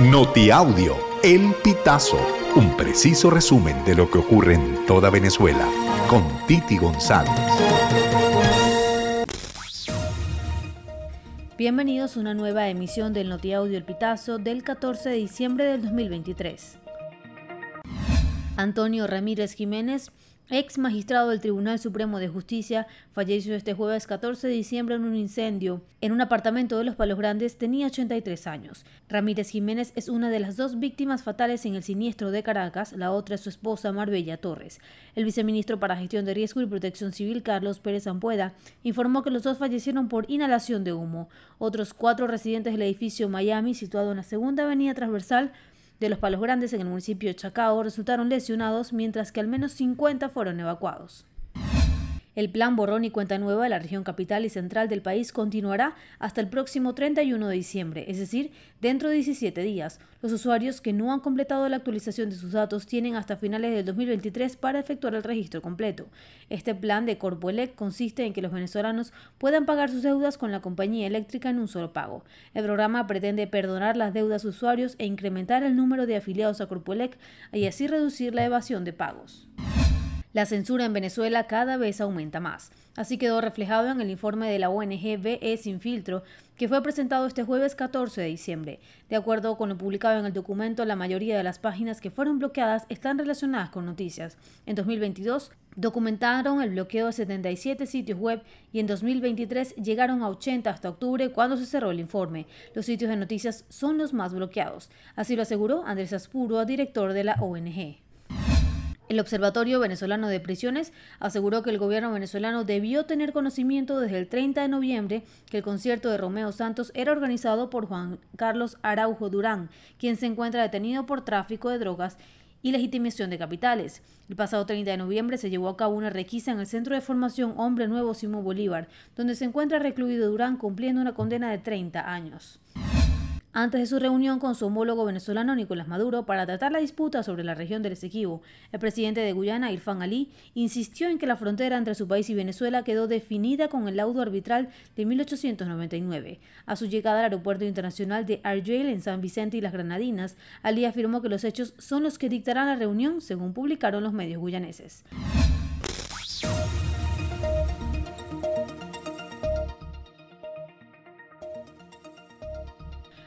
Notiaudio, El Pitazo, un preciso resumen de lo que ocurre en toda Venezuela, con Titi González. Bienvenidos a una nueva emisión del Notiaudio El Pitazo del 14 de diciembre del 2023. Antonio Ramírez Jiménez Ex magistrado del Tribunal Supremo de Justicia falleció este jueves 14 de diciembre en un incendio en un apartamento de Los Palos Grandes. Tenía 83 años. Ramírez Jiménez es una de las dos víctimas fatales en el siniestro de Caracas. La otra es su esposa Marbella Torres. El viceministro para Gestión de Riesgo y Protección Civil, Carlos Pérez Ampueda, informó que los dos fallecieron por inhalación de humo. Otros cuatro residentes del edificio Miami, situado en la segunda avenida transversal, de los Palos Grandes en el municipio de Chacao resultaron lesionados, mientras que al menos 50 fueron evacuados. El plan Borrón y Cuenta Nueva de la región capital y central del país continuará hasta el próximo 31 de diciembre, es decir, dentro de 17 días. Los usuarios que no han completado la actualización de sus datos tienen hasta finales del 2023 para efectuar el registro completo. Este plan de Corpoelec consiste en que los venezolanos puedan pagar sus deudas con la compañía eléctrica en un solo pago. El programa pretende perdonar las deudas usuarios e incrementar el número de afiliados a Corpoelec y así reducir la evasión de pagos. La censura en Venezuela cada vez aumenta más. Así quedó reflejado en el informe de la ONG BE Sin Filtro, que fue presentado este jueves 14 de diciembre. De acuerdo con lo publicado en el documento, la mayoría de las páginas que fueron bloqueadas están relacionadas con noticias. En 2022 documentaron el bloqueo de 77 sitios web y en 2023 llegaron a 80 hasta octubre cuando se cerró el informe. Los sitios de noticias son los más bloqueados. Así lo aseguró Andrés Aspuro, director de la ONG. El Observatorio Venezolano de Prisiones aseguró que el gobierno venezolano debió tener conocimiento desde el 30 de noviembre que el concierto de Romeo Santos era organizado por Juan Carlos Araujo Durán, quien se encuentra detenido por tráfico de drogas y legitimación de capitales. El pasado 30 de noviembre se llevó a cabo una requisa en el Centro de Formación Hombre Nuevo Simón Bolívar, donde se encuentra recluido Durán cumpliendo una condena de 30 años antes de su reunión con su homólogo venezolano Nicolás Maduro para tratar la disputa sobre la región del Esequibo. El presidente de Guyana, Irfan Ali, insistió en que la frontera entre su país y Venezuela quedó definida con el laudo arbitral de 1899. A su llegada al aeropuerto internacional de Argel en San Vicente y las Granadinas, Ali afirmó que los hechos son los que dictarán la reunión, según publicaron los medios guyaneses.